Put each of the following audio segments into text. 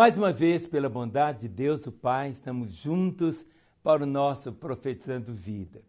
Mais uma vez, pela bondade de Deus, o Pai, estamos juntos para o nosso Profetizando Vida.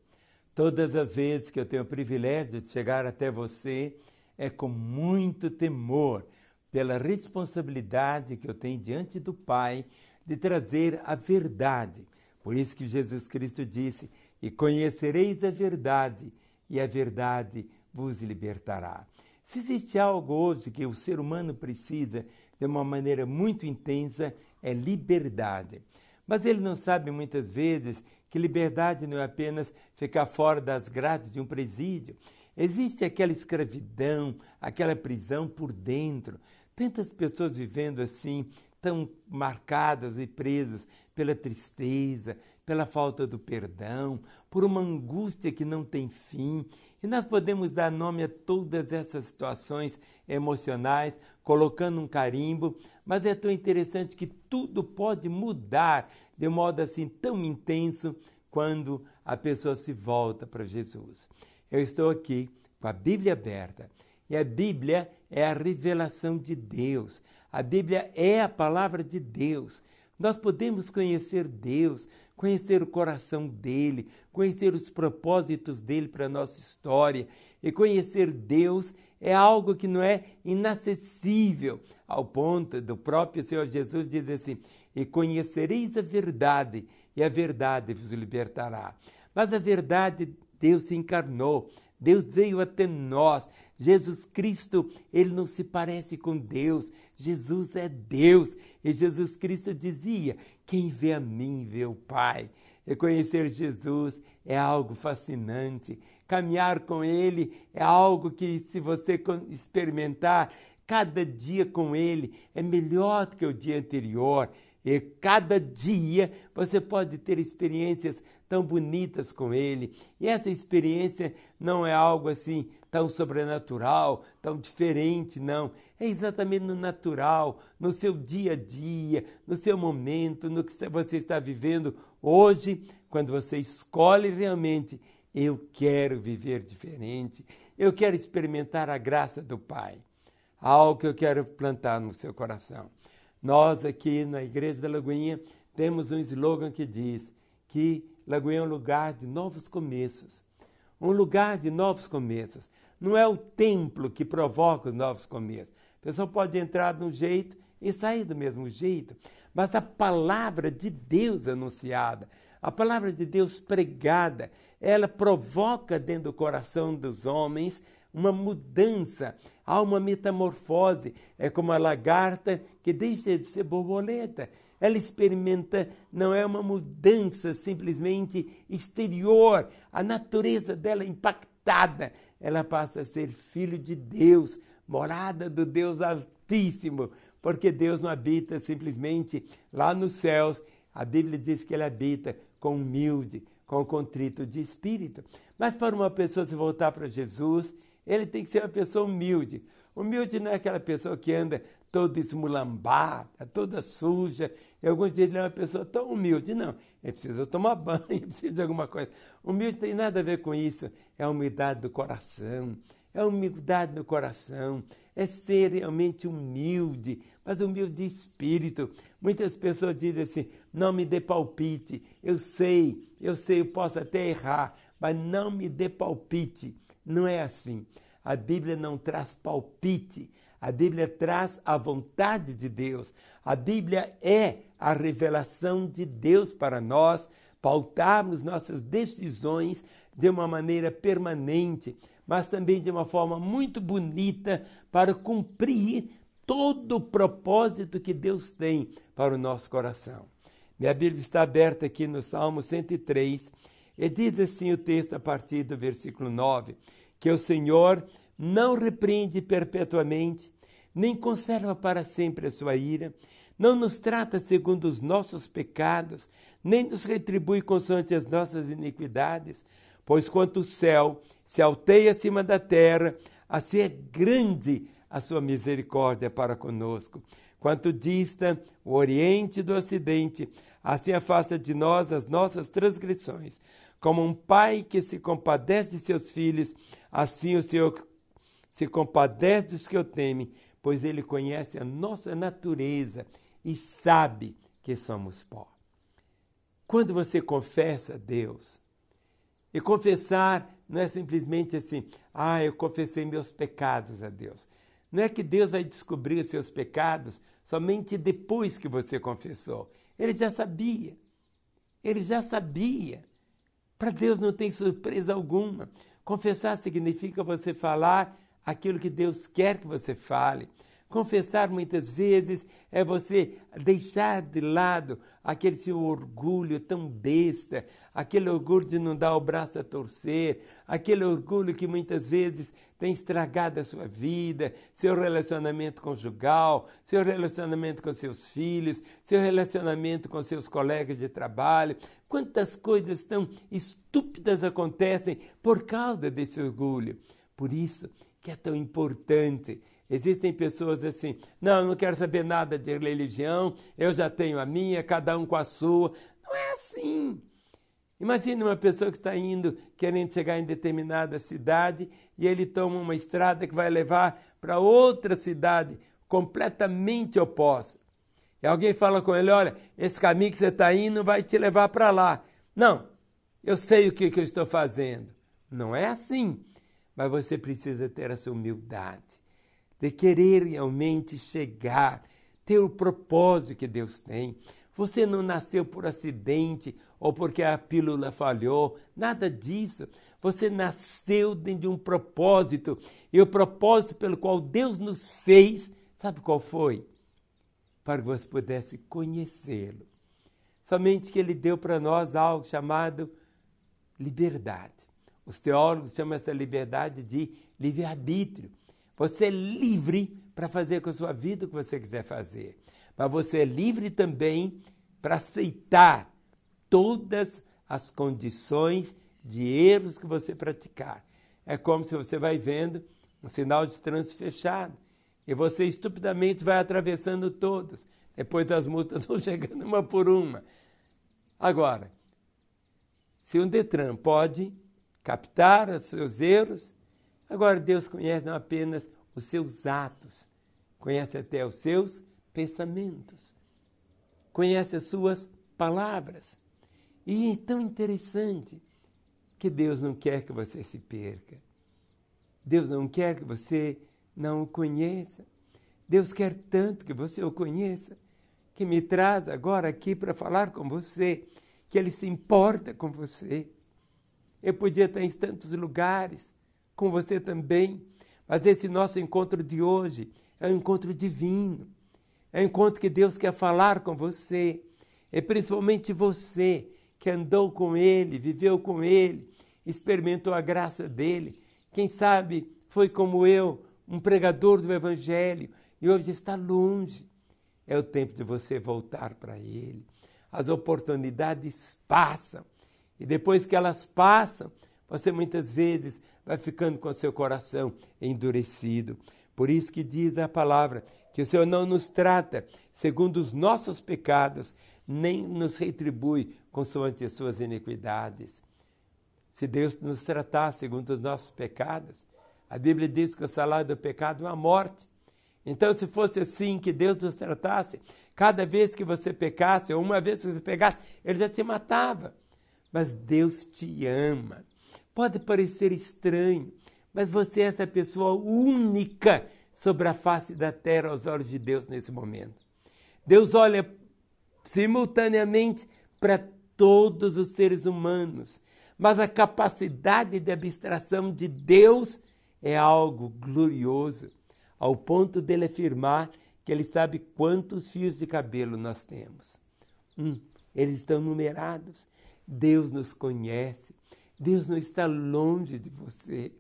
Todas as vezes que eu tenho o privilégio de chegar até você, é com muito temor, pela responsabilidade que eu tenho diante do Pai de trazer a verdade. Por isso que Jesus Cristo disse: E conhecereis a verdade, e a verdade vos libertará. Se existe algo hoje que o ser humano precisa de uma maneira muito intensa, é liberdade. Mas ele não sabe muitas vezes que liberdade não é apenas ficar fora das grades de um presídio. Existe aquela escravidão, aquela prisão por dentro. Tantas pessoas vivendo assim, tão marcadas e presas pela tristeza, pela falta do perdão, por uma angústia que não tem fim. E nós podemos dar nome a todas essas situações emocionais, colocando um carimbo, mas é tão interessante que tudo pode mudar de modo assim tão intenso quando a pessoa se volta para Jesus. Eu estou aqui com a Bíblia aberta e a Bíblia é a revelação de Deus. A Bíblia é a palavra de Deus. Nós podemos conhecer Deus, conhecer o coração dele, conhecer os propósitos dele para a nossa história. E conhecer Deus é algo que não é inacessível, ao ponto do próprio Senhor Jesus dizer assim: E conhecereis a verdade, e a verdade vos libertará. Mas a verdade, Deus se encarnou, Deus veio até nós. Jesus Cristo, ele não se parece com Deus. Jesus é Deus. E Jesus Cristo dizia: Quem vê a mim, vê o Pai. E conhecer Jesus é algo fascinante. Caminhar com Ele é algo que, se você experimentar cada dia com Ele, é melhor do que o dia anterior. E cada dia você pode ter experiências tão bonitas com Ele. E essa experiência não é algo assim tão sobrenatural, tão diferente, não. É exatamente no natural, no seu dia a dia, no seu momento, no que você está vivendo hoje, quando você escolhe realmente. Eu quero viver diferente, eu quero experimentar a graça do Pai. Algo que eu quero plantar no seu coração. Nós aqui na Igreja da Lagoinha temos um slogan que diz que Lagoinha é um lugar de novos começos. Um lugar de novos começos. Não é o templo que provoca os novos começos. A pessoa pode entrar de um jeito e sair do mesmo jeito. Mas a palavra de Deus anunciada, a palavra de Deus pregada, ela provoca dentro do coração dos homens uma mudança, há uma metamorfose. É como a lagarta que deixa de ser borboleta. Ela experimenta, não é uma mudança simplesmente exterior, a natureza dela é impactada. Ela passa a ser filho de Deus, morada do Deus Altíssimo, porque Deus não habita simplesmente lá nos céus. A Bíblia diz que ele habita com humilde, com contrito de espírito. Mas para uma pessoa se voltar para Jesus, ele tem que ser uma pessoa humilde. Humilde não é aquela pessoa que anda toda esmulambada, toda suja. E alguns dizem ele é uma pessoa tão humilde. Não, ele precisa tomar banho, ele precisa de alguma coisa. Humilde tem nada a ver com isso. É a humildade do coração. É a humildade do coração. É ser realmente humilde, mas humilde de espírito. Muitas pessoas dizem assim: não me dê palpite. Eu sei, eu sei, eu posso até errar, mas não me dê palpite. Não é assim. A Bíblia não traz palpite. A Bíblia traz a vontade de Deus. A Bíblia é a revelação de Deus para nós, pautarmos nossas decisões de uma maneira permanente, mas também de uma forma muito bonita para cumprir todo o propósito que Deus tem para o nosso coração. Minha Bíblia está aberta aqui no Salmo 103 e diz assim o texto a partir do versículo 9: que o Senhor não repreende perpetuamente, nem conserva para sempre a sua ira, não nos trata segundo os nossos pecados, nem nos retribui consoante as nossas iniquidades, pois quanto o céu se alteia acima da terra, assim é grande a sua misericórdia para conosco. Quanto dista o oriente do ocidente, assim afasta de nós as nossas transgressões. Como um pai que se compadece de seus filhos, assim o Senhor se compadece dos que o temem, pois ele conhece a nossa natureza e sabe que somos pó. Quando você confessa a Deus, e confessar não é simplesmente assim, ah, eu confessei meus pecados a Deus. Não é que Deus vai descobrir os seus pecados somente depois que você confessou. Ele já sabia. Ele já sabia. Para Deus não tem surpresa alguma. Confessar significa você falar aquilo que Deus quer que você fale. Confessar muitas vezes é você deixar de lado aquele seu orgulho tão besta, aquele orgulho de não dar o braço a torcer, aquele orgulho que muitas vezes tem estragado a sua vida, seu relacionamento conjugal, seu relacionamento com seus filhos, seu relacionamento com seus colegas de trabalho. Quantas coisas tão estúpidas acontecem por causa desse orgulho. Por isso que é tão importante Existem pessoas assim, não, eu não quero saber nada de religião, eu já tenho a minha, cada um com a sua. Não é assim. Imagine uma pessoa que está indo, querendo chegar em determinada cidade, e ele toma uma estrada que vai levar para outra cidade completamente oposta. E alguém fala com ele: olha, esse caminho que você está indo vai te levar para lá. Não, eu sei o que, que eu estou fazendo. Não é assim. Mas você precisa ter essa humildade de querer realmente chegar, ter o propósito que Deus tem. Você não nasceu por acidente ou porque a pílula falhou, nada disso. Você nasceu dentro de um propósito. E o propósito pelo qual Deus nos fez, sabe qual foi? Para que você pudesse conhecê-lo. Somente que ele deu para nós algo chamado liberdade. Os teólogos chamam essa liberdade de livre-arbítrio. Você é livre para fazer com a sua vida o que você quiser fazer. Mas você é livre também para aceitar todas as condições de erros que você praticar. É como se você vai vendo um sinal de trânsito fechado e você estupidamente vai atravessando todos. Depois as multas vão chegando uma por uma. Agora, se um Detran pode captar os seus erros, Agora, Deus conhece não apenas os seus atos, conhece até os seus pensamentos, conhece as suas palavras. E é tão interessante que Deus não quer que você se perca. Deus não quer que você não o conheça. Deus quer tanto que você o conheça, que me traz agora aqui para falar com você, que Ele se importa com você. Eu podia estar em tantos lugares, com você também. Mas esse nosso encontro de hoje é um encontro divino. É um encontro que Deus quer falar com você. É principalmente você que andou com Ele, viveu com Ele, experimentou a graça dele. Quem sabe foi como eu, um pregador do Evangelho, e hoje está longe. É o tempo de você voltar para Ele. As oportunidades passam. E depois que elas passam, você muitas vezes vai ficando com seu coração endurecido. Por isso que diz a palavra que o Senhor não nos trata segundo os nossos pecados, nem nos retribui consoante as suas iniquidades. Se Deus nos tratasse segundo os nossos pecados, a Bíblia diz que o salário do pecado é a morte. Então, se fosse assim que Deus nos tratasse, cada vez que você pecasse, ou uma vez que você pegasse, ele já te matava. Mas Deus te ama. Pode parecer estranho, mas você é essa pessoa única sobre a face da terra aos olhos de Deus nesse momento. Deus olha simultaneamente para todos os seres humanos, mas a capacidade de abstração de Deus é algo glorioso, ao ponto dele afirmar que ele sabe quantos fios de cabelo nós temos. Hum, eles estão numerados. Deus nos conhece. Deus não está longe de você.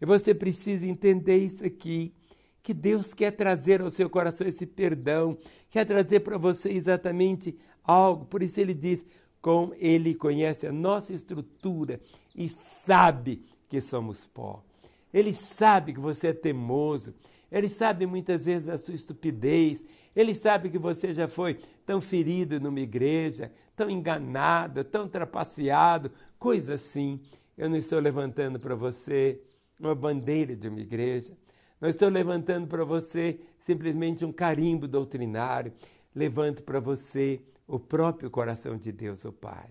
E você precisa entender isso aqui. Que Deus quer trazer ao seu coração esse perdão, quer trazer para você exatamente algo. Por isso ele diz: com ele conhece a nossa estrutura e sabe que somos pó. Ele sabe que você é teimoso, ele sabe muitas vezes a sua estupidez. Ele sabe que você já foi tão ferido numa igreja, tão enganado, tão trapaceado, coisa assim. Eu não estou levantando para você uma bandeira de uma igreja. Não estou levantando para você simplesmente um carimbo doutrinário. levanto para você o próprio coração de Deus, o Pai.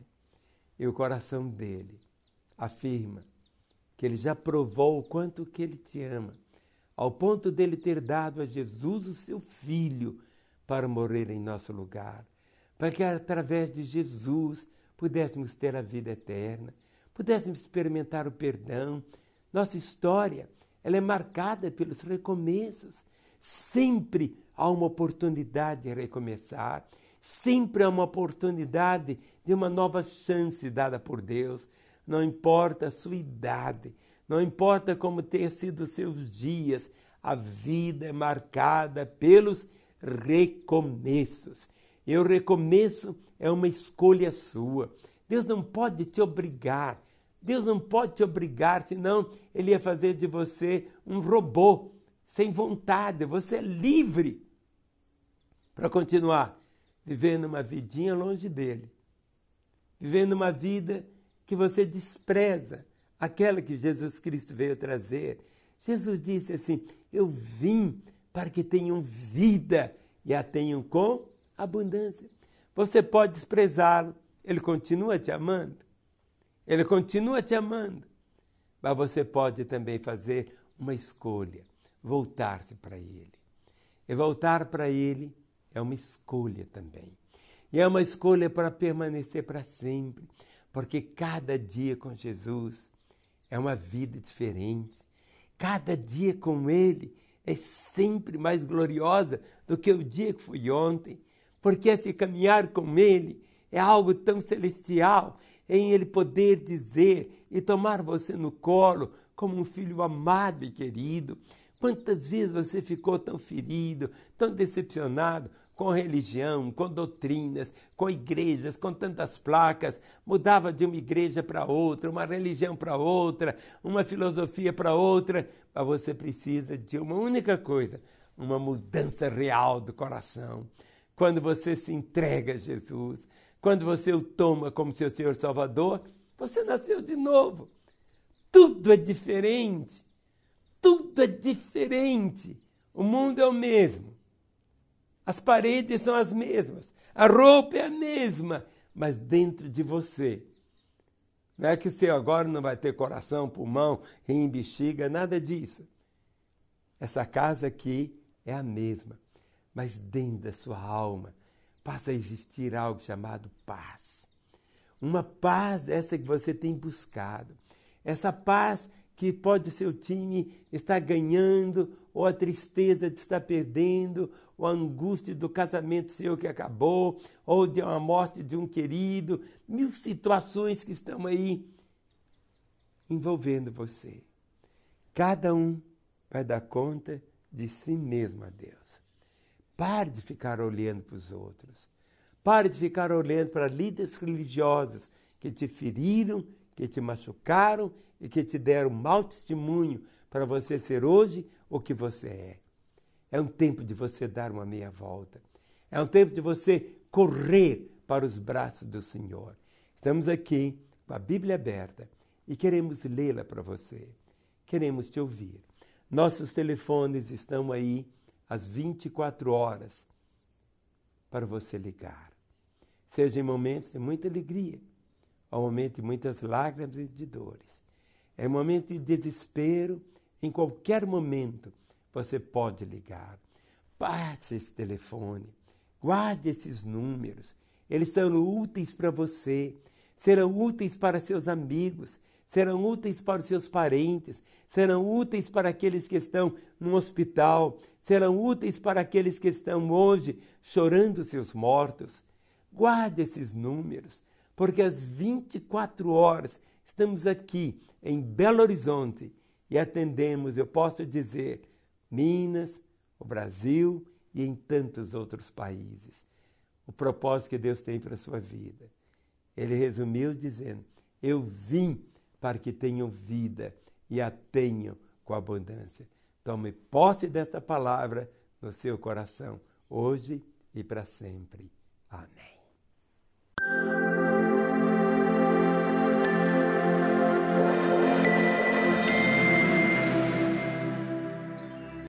E o coração dele afirma que ele já provou o quanto que ele te ama, ao ponto dele ter dado a Jesus o seu filho para morrer em nosso lugar, para que através de Jesus pudéssemos ter a vida eterna, pudéssemos experimentar o perdão. Nossa história, ela é marcada pelos recomeços. Sempre há uma oportunidade de recomeçar, sempre há uma oportunidade de uma nova chance dada por Deus. Não importa a sua idade, não importa como tenha sido seus dias, a vida é marcada pelos recomeços. E o recomeço é uma escolha sua. Deus não pode te obrigar. Deus não pode te obrigar, senão Ele ia fazer de você um robô, sem vontade. Você é livre para continuar vivendo uma vidinha longe dele, vivendo uma vida que você despreza, aquela que Jesus Cristo veio trazer. Jesus disse assim: Eu vim para que tenham vida e a tenham com abundância. Você pode desprezá-lo, ele continua te amando. Ele continua te amando. Mas você pode também fazer uma escolha, voltar-se para ele. E voltar para ele é uma escolha também. E é uma escolha para permanecer para sempre, porque cada dia com Jesus é uma vida diferente. Cada dia com Ele é sempre mais gloriosa do que o dia que foi ontem, porque esse caminhar com Ele é algo tão celestial em Ele poder dizer e tomar você no colo como um filho amado e querido. Quantas vezes você ficou tão ferido, tão decepcionado com religião, com doutrinas, com igrejas, com tantas placas, mudava de uma igreja para outra, uma religião para outra, uma filosofia para outra, mas você precisa de uma única coisa, uma mudança real do coração. Quando você se entrega a Jesus, quando você o toma como seu Senhor Salvador, você nasceu de novo. Tudo é diferente. Tudo é diferente. O mundo é o mesmo. As paredes são as mesmas. A roupa é a mesma. Mas dentro de você. Não é que você agora não vai ter coração, pulmão, rim, bexiga, nada disso. Essa casa aqui é a mesma. Mas dentro da sua alma passa a existir algo chamado paz. Uma paz essa que você tem buscado. Essa paz que pode o seu time estar ganhando, ou a tristeza de estar perdendo, ou a angústia do casamento seu que acabou, ou de uma morte de um querido, mil situações que estão aí envolvendo você. Cada um vai dar conta de si mesmo a Deus. Pare de ficar olhando para os outros. Pare de ficar olhando para líderes religiosos que te feriram, que te machucaram e que te deram mau testemunho para você ser hoje o que você é. É um tempo de você dar uma meia volta. É um tempo de você correr para os braços do Senhor. Estamos aqui com a Bíblia aberta e queremos lê-la para você. Queremos te ouvir. Nossos telefones estão aí às 24 horas para você ligar. Seja em momentos de muita alegria, ou momento de muitas lágrimas e de dores. É um momento de desespero, em qualquer momento você pode ligar. Passe esse telefone, guarde esses números, eles são úteis para você, serão úteis para seus amigos, serão úteis para os seus parentes, serão úteis para aqueles que estão no hospital, serão úteis para aqueles que estão hoje chorando seus mortos. Guarde esses números, porque às 24 horas estamos aqui em Belo Horizonte e atendemos, eu posso dizer, Minas, o Brasil e em tantos outros países. O propósito que Deus tem para a sua vida. Ele resumiu dizendo: Eu vim para que tenham vida e a tenham com abundância. Tome posse desta palavra no seu coração, hoje e para sempre. Amém.